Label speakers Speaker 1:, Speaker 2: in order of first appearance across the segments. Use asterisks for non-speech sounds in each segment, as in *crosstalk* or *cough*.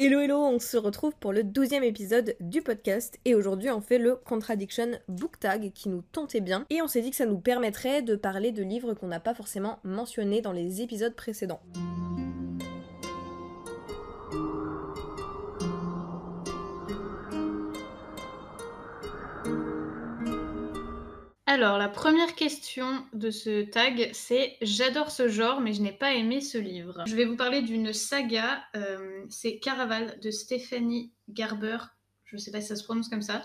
Speaker 1: Hello hello, on se retrouve pour le douzième épisode du podcast et aujourd'hui on fait le Contradiction Book Tag qui nous tentait bien et on s'est dit que ça nous permettrait de parler de livres qu'on n'a pas forcément mentionnés dans les épisodes précédents.
Speaker 2: Alors, la première question de ce tag, c'est J'adore ce genre, mais je n'ai pas aimé ce livre. Je vais vous parler d'une saga, euh, c'est Caraval de Stéphanie Garber. Je ne sais pas si ça se prononce comme ça.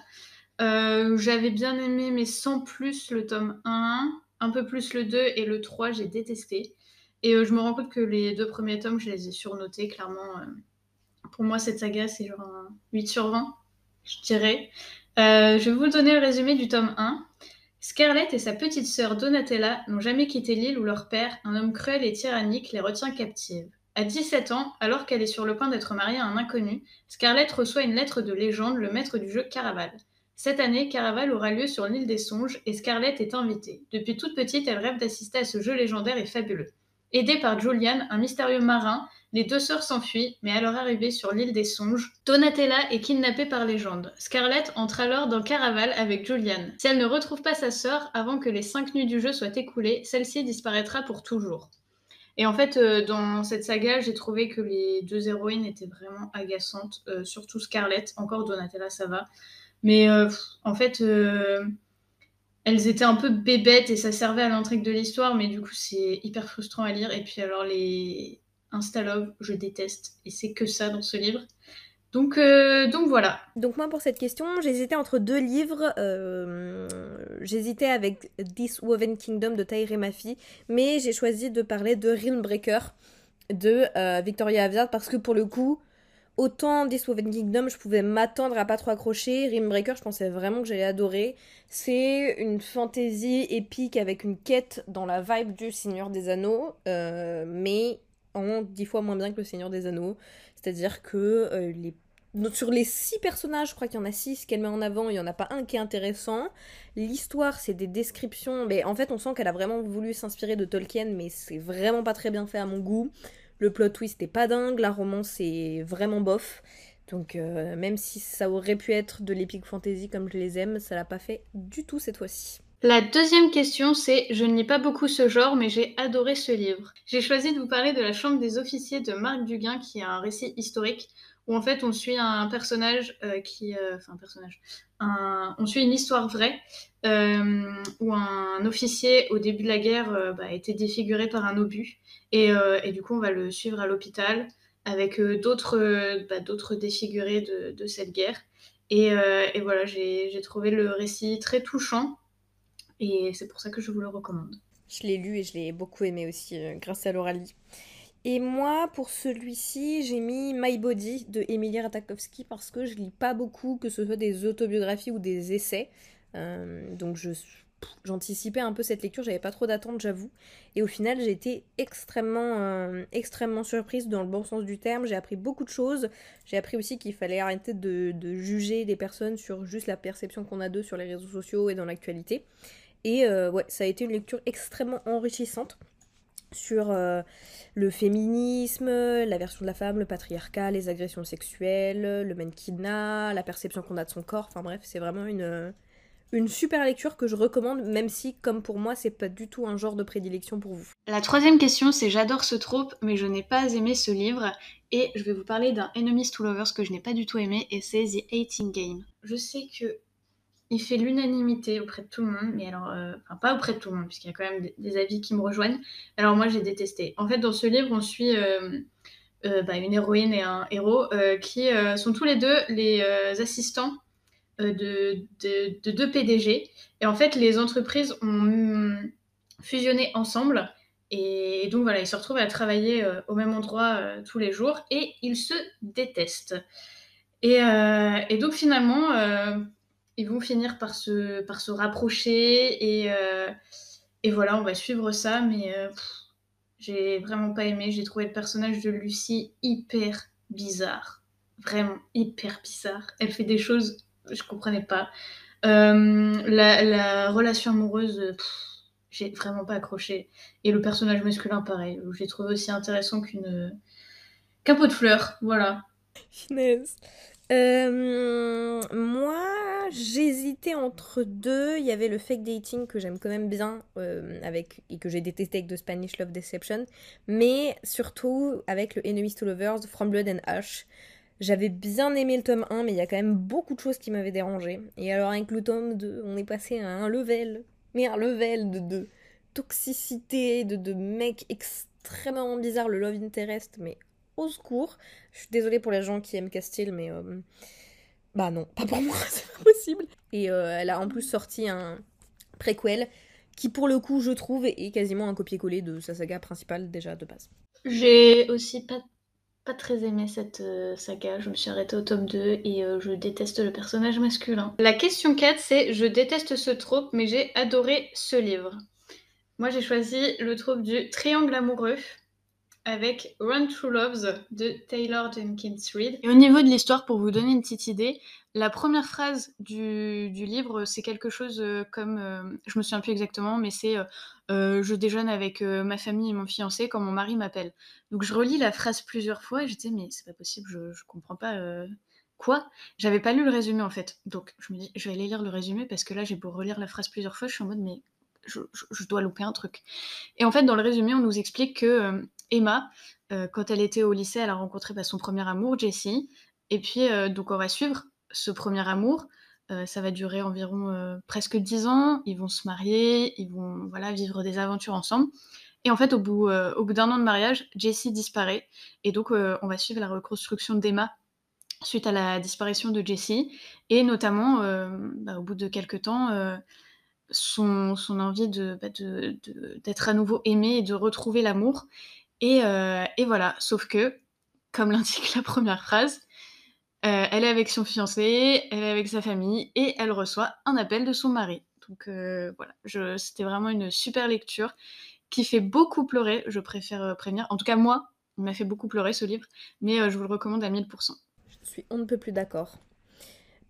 Speaker 2: Euh, j'avais bien aimé, mais sans plus le tome 1, un peu plus le 2 et le 3, j'ai détesté. Et euh, je me rends compte que les deux premiers tomes, je les ai surnotés, clairement. pour moi, cette saga, c'est genre un 8 sur 20, je dirais. je vais vous donner le résumé du tome 1. Scarlett et sa petite sœur Donatella n'ont jamais quitté l'île où leur père, un homme cruel et tyrannique, les retient captives. À 17 ans, alors qu'elle est sur le point d'être mariée à un inconnu, Scarlett reçoit une lettre de légende, le maître du jeu Caraval. Cette année, Caraval aura lieu sur l'île des songes et Scarlett est invitée. Depuis toute petite, elle rêve d'assister à ce jeu légendaire et fabuleux. Aidée par Julian, un mystérieux marin, les deux sœurs s'enfuient, mais à leur arrivée sur l'île des songes, Donatella est kidnappée par légende. Scarlett entre alors dans Caraval avec Julian. Si elle ne retrouve pas sa sœur avant que les cinq nuits du jeu soient écoulées, celle-ci disparaîtra pour toujours. Et en fait, euh, dans cette saga, j'ai trouvé que les deux héroïnes étaient vraiment agaçantes, euh, surtout Scarlett. Encore Donatella, ça va. Mais euh, en fait, elles étaient un peu bébêtes et ça servait à l'intrigue de l'histoire, mais du coup, c'est hyper frustrant à lire. Et puis, alors, les, Instalove, je déteste. Et c'est que ça dans ce livre. Donc, euh, donc voilà.
Speaker 1: Donc moi pour cette question, j'hésitais entre deux livres. Euh, j'hésitais avec This Woven Kingdom de Tahir Mafi, mais j'ai choisi de parler de Realmbreaker de euh, Victoria Aveyard parce que pour le coup, autant This Woven Kingdom, je pouvais m'attendre à pas trop accrocher. Realmbreaker, je pensais vraiment que j'allais adorer. C'est une fantaisie épique avec une quête dans la vibe du Seigneur des Anneaux, mais en dix fois moins bien que le Seigneur des Anneaux. C'est-à-dire que euh, sur les six personnages, je crois qu'il y en a six qu'elle met en avant, il n'y en a pas un qui est intéressant. L'histoire, c'est des descriptions, mais en fait, on sent qu'elle a vraiment voulu s'inspirer de Tolkien, mais c'est vraiment pas très bien fait à mon goût. Le plot twist est pas dingue, la romance est vraiment bof. Donc, euh, même si ça aurait pu être de l'épique fantasy comme je les aime, ça l'a pas fait du tout cette fois-ci.
Speaker 2: La deuxième question, c'est Je ne lis pas beaucoup ce genre, mais j'ai adoré ce livre. J'ai choisi de vous parler de La Chambre des officiers de Marc Duguin, qui est un récit historique où en fait on suit un personnage euh, qui. Euh, enfin, un personnage. on suit une histoire vraie euh, où un officier au début de la guerre bah, a été défiguré par un obus. Et, du coup, on va le suivre à l'hôpital avec d'autres bah, d'autres défigurés de, cette guerre. Et, et voilà, j'ai trouvé le récit très touchant et c'est pour ça que je vous le recommande.
Speaker 1: Je l'ai lu et je l'ai beaucoup aimé aussi grâce à l'oralie. Et moi, pour celui-ci, j'ai mis My Body de Emilia Ratakowski parce que je lis pas beaucoup, que ce soit des autobiographies ou des essais. Euh, donc j'anticipais un peu cette lecture, j'avais pas trop d'attentes, j'avoue. Et au final, j'ai été extrêmement, euh, extrêmement surprise dans le bon sens du terme. J'ai appris beaucoup de choses. J'ai appris aussi qu'il fallait arrêter de, juger des personnes sur juste la perception qu'on a d'eux sur les réseaux sociaux et dans l'actualité. Et euh, ouais, ça a été une lecture extrêmement enrichissante sur euh, le féminisme, la version de la femme, le patriarcat, les agressions sexuelles, le mannequinat, la perception qu'on a de son corps. Enfin bref, c'est vraiment une, une super lecture que je recommande, même si, comme pour moi, c'est pas du tout un genre de prédilection pour vous.
Speaker 2: La troisième question, c'est j'adore ce trope, mais je n'ai pas aimé ce livre. Et je vais vous parler d'un Enemies to Lovers que je n'ai pas du tout aimé, et c'est The Hating Game. Je sais que il fait l'unanimité auprès de tout le monde, mais alors, euh, pas auprès de tout le monde, puisqu'il y a quand même des, avis qui me rejoignent. Alors moi j'ai détesté. En fait, dans ce livre, on suit euh, euh, bah, une héroïne et un héros qui sont tous les deux les assistants de, de, deux PDG. Et en fait, les entreprises ont fusionné ensemble. Et, donc voilà, ils se retrouvent à travailler au même endroit tous les jours et ils se détestent. Et donc finalement, ils vont finir par se, par se rapprocher et, euh, et voilà, on va suivre ça, mais euh, j'ai vraiment pas aimé. J'ai trouvé le personnage de Lucie hyper bizarre. Vraiment hyper bizarre. Elle fait des choses, je comprenais pas. Euh, la, la, relation amoureuse, j'ai vraiment pas accroché. Et le personnage masculin, pareil. J'ai trouvé aussi intéressant qu'une qu'un pot de fleurs. Voilà.
Speaker 1: Finesse. Euh, moi, j'hésitais entre deux. Il y avait le fake dating que j'aime quand même bien euh, avec et que j'ai détesté avec The Spanish Love Deception, mais surtout avec le Enemies to Lovers, From Blood and Ash. J'avais bien aimé le tome 1, mais il y a quand même beaucoup de choses qui m'avaient dérangé. Et alors avec le tome 2, on est passé à un level, mais un level de, de toxicité, de, de mecs extrêmement bizarres, le love interest, mais au secours. Je suis désolée pour les gens qui aiment Castile, mais euh, bah non, pas pour *laughs* moi, c'est pas possible. Et euh, elle a en plus sorti un préquel qui, pour le coup, je trouve, est quasiment un copier-coller de sa saga principale déjà de base.
Speaker 2: J'ai aussi pas, pas très aimé cette euh, saga. Je me suis arrêtée au tome 2 et je déteste le personnage masculin. La question 4, c'est Je déteste ce trope, mais j'ai adoré ce livre. Moi, j'ai choisi le trope du triangle amoureux avec Run Through Loves de Taylor Jenkins Reid. Et au niveau de l'histoire, pour vous donner une petite idée, la première phrase du, livre, c'est quelque chose euh, comme, euh, je me souviens plus exactement, mais c'est euh, je déjeune avec ma famille et mon fiancé quand mon mari m'appelle. Donc je relis la phrase plusieurs fois et je disais mais c'est pas possible, je, je comprends pas. Quoi? J'avais pas lu le résumé en fait. Donc je me dis, je vais aller lire le résumé parce que là j'ai beau relire la phrase plusieurs fois, je suis en mode mais je, dois louper un truc. Et en fait, dans le résumé, on nous explique que Emma, euh, quand elle était au lycée, elle a rencontré bah, son premier amour, Jessie. Et puis, euh, donc, on va suivre ce premier amour. Euh, ça va durer environ presque dix ans. Ils vont se marier, ils vont voilà, vivre des aventures ensemble. Et en fait, au bout, d'un an de mariage, Jessie disparaît. Et donc, on va suivre la reconstruction d'Emma suite à la disparition de Jessie. Et notamment, bah, au bout de quelques temps, son, envie bah, d'être à nouveau aimée et de retrouver l'amour. Euh, et, voilà, sauf que, comme *laughs* l'indique la première phrase, euh, elle est avec son fiancé, elle est avec sa famille et elle reçoit un appel de son mari. Donc euh, voilà, c'était vraiment une super lecture qui fait beaucoup pleurer, je préfère prévenir. En tout cas, moi, il m'a fait beaucoup pleurer ce livre, mais je vous le recommande à 1000%.
Speaker 1: Je suis on ne peut plus d'accord.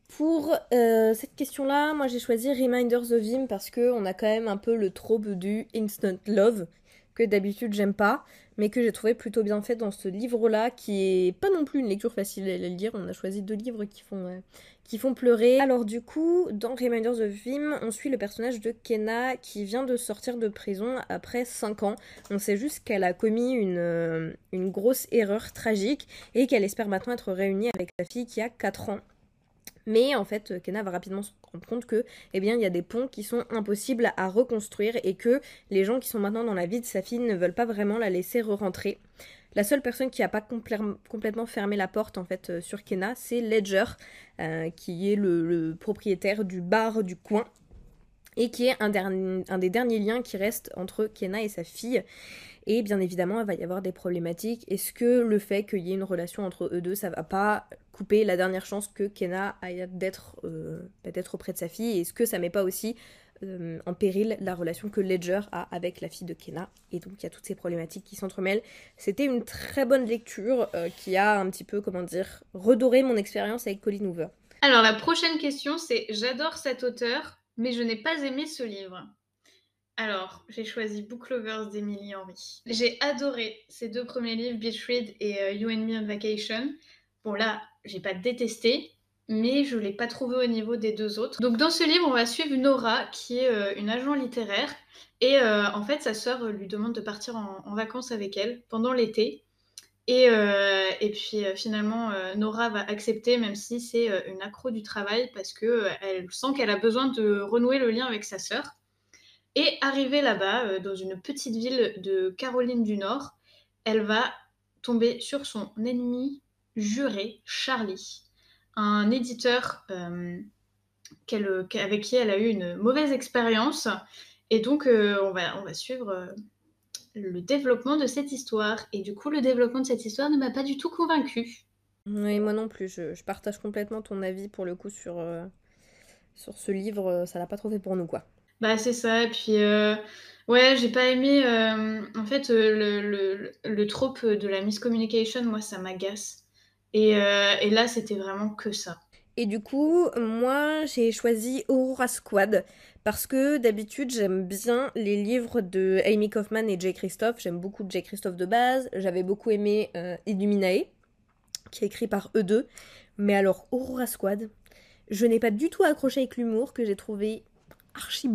Speaker 1: Pour cette question-là, moi j'ai choisi Reminders of Him parce qu'on a quand même un peu le trope du instant love que d'habitude j'aime pas, mais que j'ai trouvé plutôt bien fait dans ce livre-là, qui est pas non plus une lecture facile à lire. On a choisi deux livres qui font, euh, qui font pleurer. Alors du coup, dans Reminders of Him, on suit le personnage de Kenna qui vient de sortir de prison après 5 ans. On sait juste qu'elle a commis une, euh, une grosse erreur tragique et qu'elle espère maintenant être réunie avec sa fille qui a 4 ans. Mais en fait, Kenna va rapidement se rendre compte que, eh bien, il y a des ponts qui sont impossibles à reconstruire et que les gens qui sont maintenant dans la vie de sa fille ne veulent pas vraiment la laisser re-rentrer. La seule personne qui n'a pas complètement fermé la porte en fait euh, sur Kenna, c'est Ledger, euh, qui est le, propriétaire du bar du coin et qui est un, des derniers liens qui reste entre Kenna et sa fille. Et bien évidemment, il va y avoir des problématiques. Est-ce que le fait qu'il y ait une relation entre eux deux, ça va pas couper la dernière chance que Kenna d'être euh, auprès de sa fille? Est-ce que ça met pas aussi euh, en péril la relation que Ledger a avec la fille de Kenna? Et donc il y a toutes ces problématiques qui s'entremêlent. C'était une très bonne lecture euh, qui a un petit peu, comment dire, redoré mon expérience avec Colin Hoover.
Speaker 2: Alors la prochaine question, c'est j'adore cet auteur, mais je n'ai pas aimé ce livre. Alors, j'ai choisi Book Lovers d'Emily Henry. J'ai adoré ces deux premiers livres, Beach Read et euh, You and Me on Vacation. Bon, là, j'ai pas détesté, mais je l'ai pas trouvé au niveau des deux autres. Donc, dans ce livre, on va suivre Nora, qui est euh, une agent littéraire. Et euh, en fait, sa sœur lui demande de partir en, vacances avec elle pendant l'été. Et, et, puis finalement, Nora va accepter, même si c'est une accro du travail, parce qu'elle sent qu'elle a besoin de renouer le lien avec sa sœur. Et arrivée là-bas, euh, dans une petite ville de Caroline du Nord, elle va tomber sur son ennemi juré, Charlie, un éditeur euh, avec qui elle a eu une mauvaise expérience. Et donc, euh, on, va, on va suivre le développement de cette histoire. Et du coup, le développement de cette histoire ne m'a pas du tout convaincue.
Speaker 1: Oui, moi non plus. Je, partage complètement ton avis pour le coup sur, sur ce livre. Ça l'a pas trop fait pour nous, quoi.
Speaker 2: Bah, c'est ça. Et puis, euh, ouais, j'ai pas aimé. Euh, en fait, euh, le, le, le trope de la miscommunication, moi, ça m'agace. Et, et là, c'était vraiment que ça.
Speaker 1: Et du coup, moi, j'ai choisi Aurora Squad parce que d'habitude, j'aime bien les livres de Amy Kaufman et Jay Christophe. J'aime beaucoup Jay Christophe de base. J'avais beaucoup aimé Illuminae. qui est écrit par eux deux. Mais alors, Aurora Squad, je n'ai pas du tout accroché avec l'humour que j'ai trouvé archi.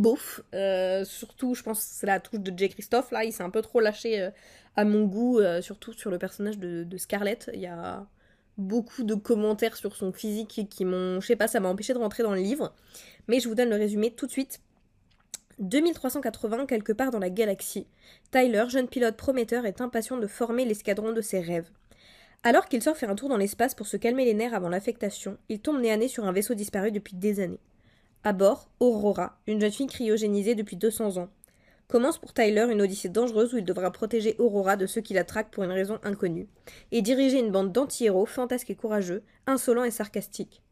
Speaker 1: Euh, surtout, je pense que c'est la touche de Jay Christophe. Là, il s'est un peu trop lâché euh, à mon goût, euh, surtout sur le personnage de, de, Scarlett. Il y a beaucoup de commentaires sur son physique qui m'ont, je sais pas, ça m'a empêché de rentrer dans le livre. Mais je vous donne le résumé tout de suite. 2380, quelque part dans la galaxie, Tyler, jeune pilote prometteur, est impatient de former l'escadron de ses rêves. Alors qu'il sort faire un tour dans l'espace pour se calmer les nerfs avant l'affectation, il tombe nez à nez sur un vaisseau disparu depuis des années. À bord, Aurora, une jeune fille cryogénisée depuis 200 ans. Commence pour Tyler une odyssée dangereuse où il devra protéger Aurora de ceux qui la traquent pour une raison inconnue, et diriger une bande d'anti-héros fantasques et courageux, insolents et sarcastiques.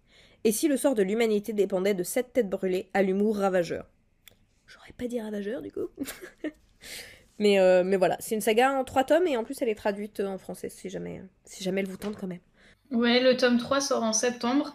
Speaker 1: Et si le sort de l'humanité dépendait de cette tête brûlée à l'humour ravageur? J'aurais pas dit ravageur du coup. *laughs* mais, euh, mais voilà, c'est une saga en trois tomes et en plus elle est traduite en français si jamais, si jamais elle vous tente quand même.
Speaker 2: Ouais, le tome 3 sort en septembre.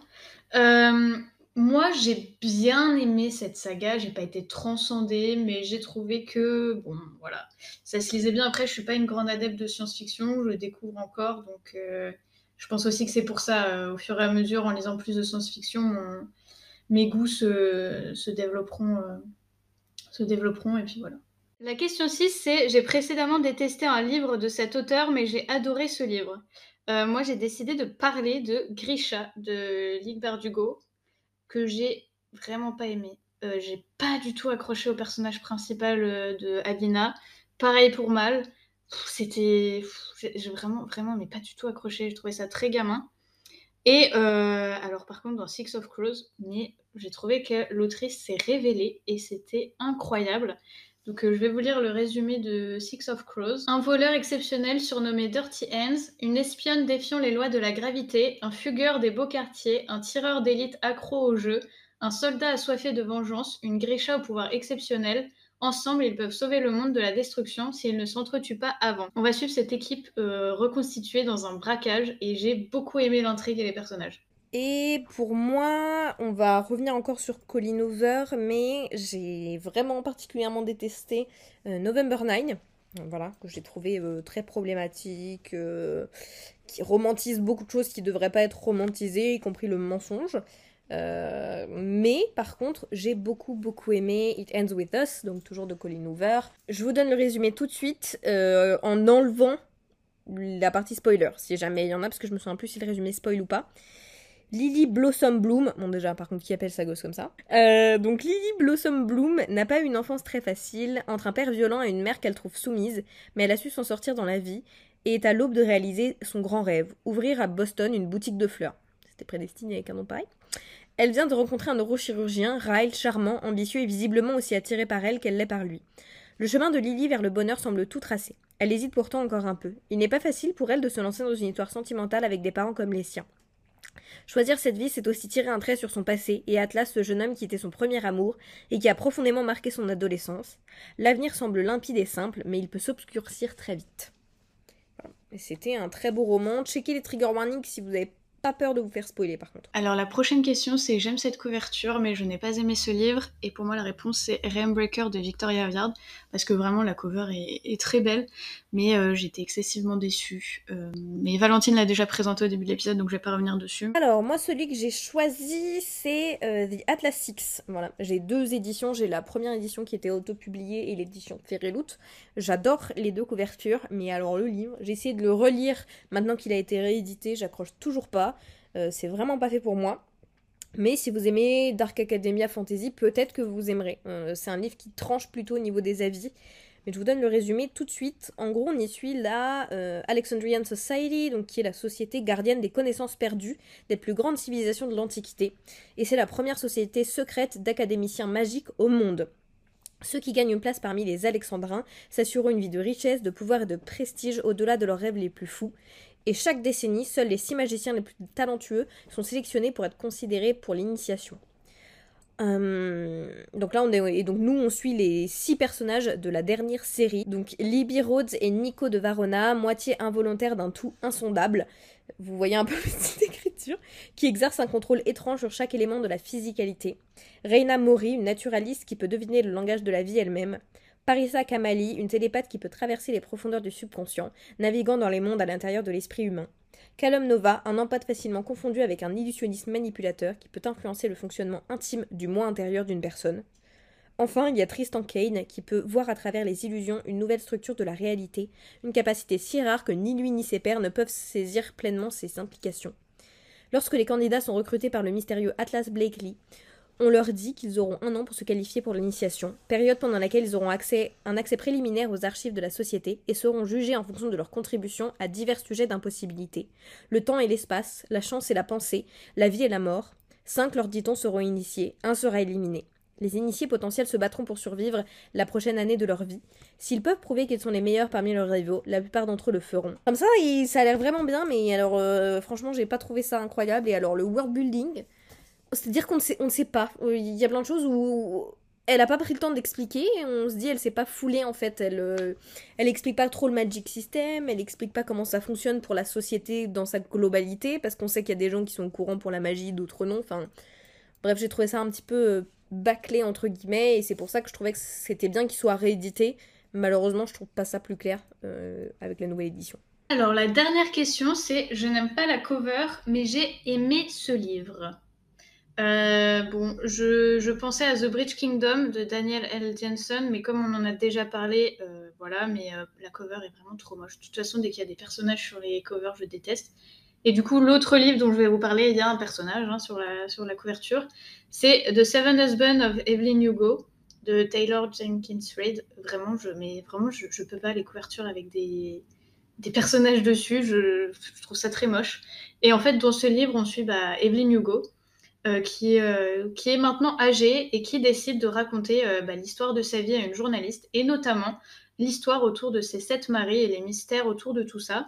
Speaker 2: Euh, moi, j'ai bien aimé cette saga, j'ai pas été transcendée, mais j'ai trouvé que, bon, voilà, ça se lisait bien. Après, je suis pas une grande adepte de science-fiction, je le découvre encore, donc euh, je pense aussi que c'est pour ça, euh, au fur et à mesure, en lisant plus de science-fiction, mes goûts se, développeront, euh, se développeront, et puis voilà. La question 6, c'est j'ai précédemment détesté un livre de cet auteur, mais j'ai adoré ce livre. moi, j'ai décidé de parler de Grisha de Ligue Bardugo que j'ai vraiment pas aimé. Euh, j'ai pas du tout accroché au personnage principal euh, de Alina. Pareil pour Mal. C'était. J'ai vraiment, vraiment, mais pas du tout accroché. Je trouvais ça très gamin. Et euh, alors, par contre, dans Six of Crows, j'ai trouvé que l'autrice s'est révélée et c'était incroyable. Donc, je vais vous lire le résumé de Six of Crows. Un voleur exceptionnel surnommé Dirty Hands, une espionne défiant les lois de la gravité, un fugueur des beaux quartiers, un tireur d'élite accro au jeu, un soldat assoiffé de vengeance, une Grisha au pouvoir exceptionnel. Ensemble, ils peuvent sauver le monde de la destruction s'ils ne s'entretuent pas avant. On va suivre cette équipe euh, reconstituée dans un braquage et j'ai beaucoup aimé l'intrigue et les personnages.
Speaker 1: Et pour moi, on va revenir encore sur Colin Hoover, mais j'ai vraiment particulièrement détesté euh, November 9. Voilà, que j'ai trouvé euh, très problématique, euh, qui romantise beaucoup de choses qui ne devraient pas être romantisées, y compris le mensonge. mais par contre, j'ai beaucoup beaucoup aimé It Ends With Us, donc toujours de Colin Hoover. Je vous donne le résumé tout de suite en enlevant la partie spoiler, si jamais il y en a, parce que je me souviens plus si le résumé spoil ou pas. Lily Blossom Bloom, bon déjà par contre qui appelle sa gosse comme ça. Euh, donc Lily Blossom Bloom n'a pas une enfance très facile, entre un père violent et une mère qu'elle trouve soumise, mais elle a su s'en sortir dans la vie et est à l'aube de réaliser son grand rêve, ouvrir à Boston une boutique de fleurs. C'était prédestiné avec un nom pareil. Elle vient de rencontrer un neurochirurgien, Ryle, charmant, ambitieux et visiblement aussi attiré par elle qu'elle l'est par lui. Le chemin de Lily vers le bonheur semble tout tracé. Elle hésite pourtant encore un peu. Il n'est pas facile pour elle de se lancer dans une histoire sentimentale avec des parents comme les siens. Choisir cette vie, c'est aussi tirer un trait sur son passé, et Atlas, ce jeune homme qui était son premier amour, et qui a profondément marqué son adolescence. L'avenir semble limpide et simple, mais il peut s'obscurcir très vite. C'était un très beau roman. Checkez les trigger warnings si vous avez pas peur de vous faire spoiler par contre.
Speaker 2: Alors la prochaine question c'est j'aime cette couverture mais je n'ai pas aimé ce livre et pour moi la réponse c'est Rainbreaker de Victoria Aveyard parce que vraiment la cover est, très belle mais euh, j'étais excessivement déçue. Euh, mais Valentine l'a déjà présenté au début de l'épisode donc je vais pas revenir dessus.
Speaker 1: Alors moi celui que j'ai choisi c'est euh, The Atlas Six. Voilà, j'ai deux éditions, j'ai la première édition qui était auto-publiée et l'édition Ferreloot. J'adore les deux couvertures mais alors le livre, j'ai essayé de le relire maintenant qu'il a été réédité, j'accroche toujours pas. Euh, c'est vraiment pas fait pour moi. Mais si vous aimez Dark Academia Fantasy, peut-être que vous aimerez. Euh, c'est un livre qui tranche plutôt au niveau des avis. Mais je vous donne le résumé tout de suite. En gros, on y suit la euh, Alexandrian Society, donc qui est la société gardienne des connaissances perdues des plus grandes civilisations de l'Antiquité. Et c'est la première société secrète d'académiciens magiques au monde. Ceux qui gagnent une place parmi les Alexandrins s'assurent une vie de richesse, de pouvoir et de prestige au-delà de leurs rêves les plus fous. Et chaque décennie, seuls les six magiciens les plus talentueux sont sélectionnés pour être considérés pour l'initiation. Hum, donc là, on est, et donc nous, on suit les six personnages de la dernière série. Donc Libby Rhodes et Nico de Varona, moitié involontaire d'un tout insondable. Vous voyez un peu *laughs* cette écriture, qui exerce un contrôle étrange sur chaque élément de la physicalité. Reina Mori, une naturaliste qui peut deviner le langage de la vie elle-même. Parisa Kamali, une télépathe qui peut traverser les profondeurs du subconscient, naviguant dans les mondes à l'intérieur de l'esprit humain. Callum Nova, un empathe facilement confondu avec un illusionniste manipulateur qui peut influencer le fonctionnement intime du moi intérieur d'une personne. Enfin, il y a Tristan Kane qui peut voir à travers les illusions une nouvelle structure de la réalité, une capacité si rare que ni lui ni ses pairs ne peuvent saisir pleinement ses implications. Lorsque les candidats sont recrutés par le mystérieux Atlas Blakely, on leur dit qu'ils auront un an pour se qualifier pour l'initiation, période pendant laquelle ils auront accès, un accès préliminaire aux archives de la société et seront jugés en fonction de leur contribution à divers sujets d'impossibilité. Le temps et l'espace, la chance et la pensée, la vie et la mort. Cinq, leur dit-on, seront initiés, un sera éliminé. Les initiés potentiels se battront pour survivre la prochaine année de leur vie. S'ils peuvent prouver qu'ils sont les meilleurs parmi leurs rivaux, la plupart d'entre eux le feront. Comme ça, ça a l'air vraiment bien, mais alors euh, franchement, j'ai pas trouvé ça incroyable. Et alors, le world building, c'est-à-dire qu'on ne sait, pas. Il y a plein de choses où elle a pas pris le temps d'expliquer. On se dit, elle s'est pas foulée en fait. Elle, euh, elle explique pas trop le magic system. Elle explique pas comment ça fonctionne pour la société dans sa globalité, parce qu'on sait qu'il y a des gens qui sont au courant pour la magie, d'autres non. Enfin, bref, j'ai trouvé ça un petit peu euh, bâclé entre guillemets, et c'est pour ça que je trouvais que c'était bien qu'il soit réédité. Malheureusement, je trouve pas ça plus clair euh, avec la nouvelle édition.
Speaker 2: Alors la dernière question, c'est je n'aime pas la cover, mais j'ai aimé ce livre. Euh, bon, je, pensais à The Bridge Kingdom de Daniel L. Jensen, mais comme on en a déjà parlé, euh, voilà, mais la cover est vraiment trop moche. De toute façon, dès qu'il y a des personnages sur les covers, je déteste. Et du coup, l'autre livre dont je vais vous parler, il y a un personnage hein, sur, la, sur la couverture. C'est The Seven Husbands of Evelyn Hugo de Taylor Jenkins Reid. Vraiment, je, mais vraiment, je, peux pas les couvertures avec des, des personnages dessus. Je, je, trouve ça très moche. Et en fait, dans ce livre, on suit bah, Evelyn Hugo, euh, qui, euh, qui est maintenant âgée et qui décide de raconter euh, bah, l'histoire de sa vie à une journaliste, et notamment l'histoire autour de ses sept maris et les mystères autour de tout ça.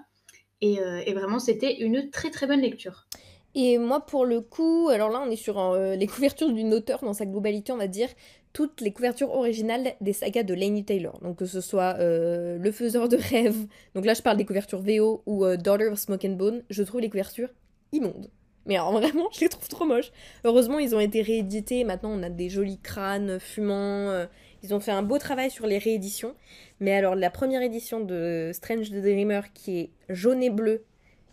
Speaker 2: Euh, et, vraiment, c'était une très très bonne lecture.
Speaker 1: Et moi, pour le coup, alors là, on est sur euh, les couvertures d'une auteure dans sa globalité, on va dire, toutes les couvertures originales des sagas de Lainey Taylor. Donc que ce soit euh, Le Faiseur de Rêves, donc là je parle des couvertures VO, ou Daughter of Smoke and Bone, je trouve les couvertures immondes. Mais alors vraiment, je les trouve trop moches. Heureusement, ils ont été réédités, maintenant on a des jolis crânes fumants, ils ont fait un beau travail sur les rééditions. Mais alors, la première édition de Strange the Dreamer qui est jaune et bleu,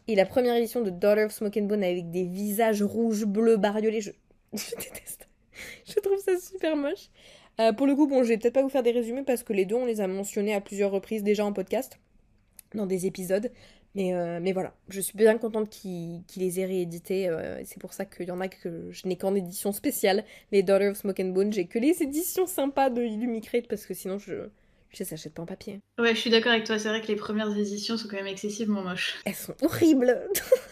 Speaker 1: et la première édition de Daughter of Smoke and Bone avec des visages rouges, bleus, bariolés, je, *laughs* déteste. je trouve ça super moche. Euh, pour le coup, bon, je vais peut-être pas vous faire des résumés parce que les deux, on les a mentionnés à plusieurs reprises déjà en podcast, dans des épisodes. Mais, euh, mais voilà, je suis bien contente qu'ils les aient réédités. Euh, c'est pour ça qu'il y en a que je n'ai qu'en édition spéciale. Les Daughter of Smoke and Bone, j'ai que les éditions sympas de Illumicrate parce que sinon je je les achète pas en papier.
Speaker 2: Ouais, je suis d'accord avec toi. C'est vrai que les premières éditions sont quand même excessivement moches.
Speaker 1: Elles sont horribles.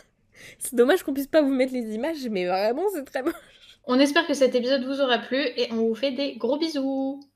Speaker 1: *laughs* c'est dommage qu'on puisse pas vous mettre les images, mais vraiment c'est très moche.
Speaker 2: On espère que cet épisode vous aura plu et on vous fait des gros bisous.